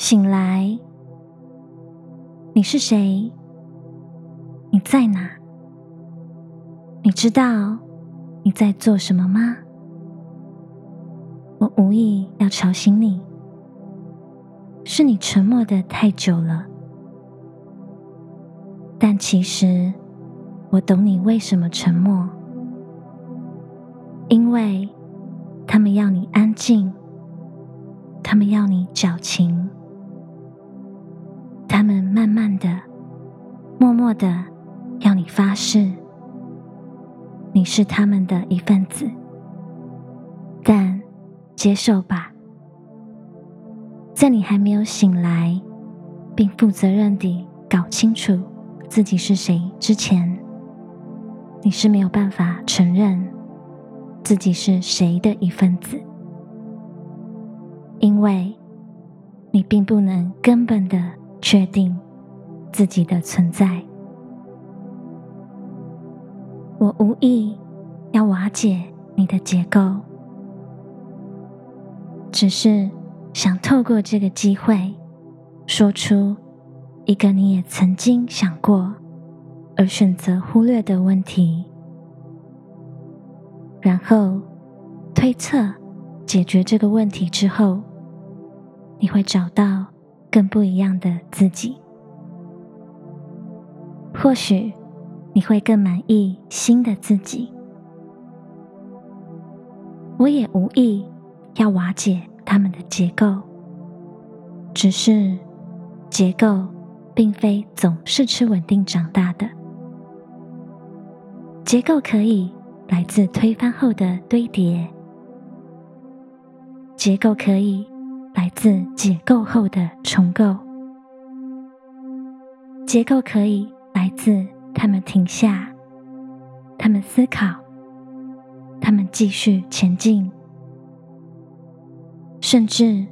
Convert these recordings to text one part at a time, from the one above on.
醒来，你是谁？你在哪？你知道你在做什么吗？我无意要吵醒你，是你沉默的太久了。但其实我懂你为什么沉默，因为他们要你安静，他们要你矫情，慢慢的、默默的要你发誓。你是他们的一份子，但接受吧，在你还没有醒来，并负责任地搞清楚自己是谁之前，你是没有办法承认自己是谁的一份子，因为你并不能根本的确定自己的存在。我无意要瓦解你的结构，只是想透过这个机会，说出一个你也曾经想过而选择忽略的问题，然后推测解决这个问题之后，你会找到更不一样的自己，或许。你会更满意新的自己。我也无意要瓦解他们的结构，只是结构并非总是吃稳定长大的。结构可以来自推翻后的堆叠，结构可以来自解构后的重构，结构可以来自。他们停下，他们思考，他们继续前进，甚至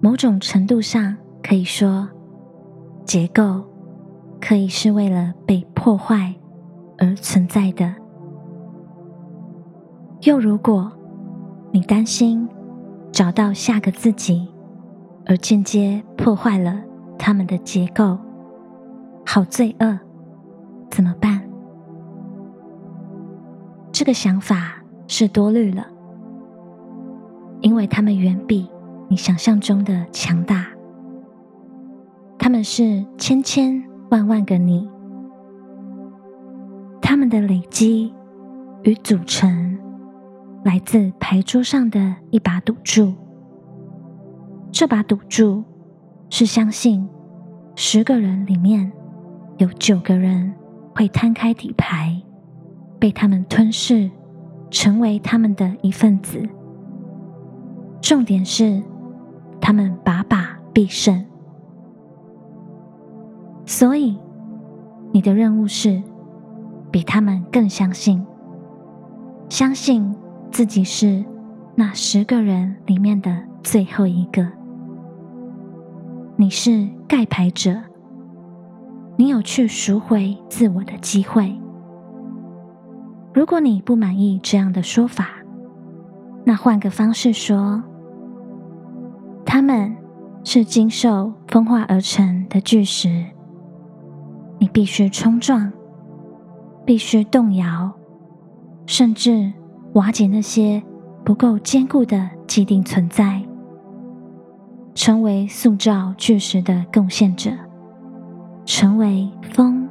某种程度上可以说，结构可以是为了被破坏而存在的。又如果你担心找到下个自己，而间接破坏了他们的结构，好罪恶。怎么办？这个想法是多虑了，因为他们远比你想象中的强大。他们是千千万万个你，他们的累积与组成来自牌桌上的一把赌注。这把赌注是相信十个人里面有九个人。会摊开底牌，被他们吞噬，成为他们的一份子。重点是，他们把把必胜。所以，你的任务是比他们更相信，相信自己是那十个人里面的最后一个。你是盖牌者。你有去赎回自我的机会。如果你不满意这样的说法，那换个方式说，他们是经受风化而成的巨石，你必须冲撞，必须动摇，甚至瓦解那些不够坚固的既定存在，成为塑造巨石的贡献者。成为风，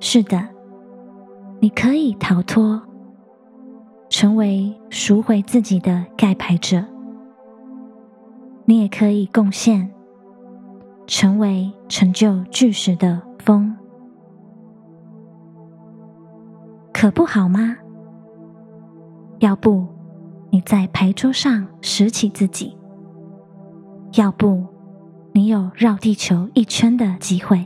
是的，你可以逃脱，成为赎回自己的盖牌者。你也可以贡献，成为成就巨石的风，可不好吗？要不你在牌桌上拾起自己，要不。你有绕地球一圈的机会。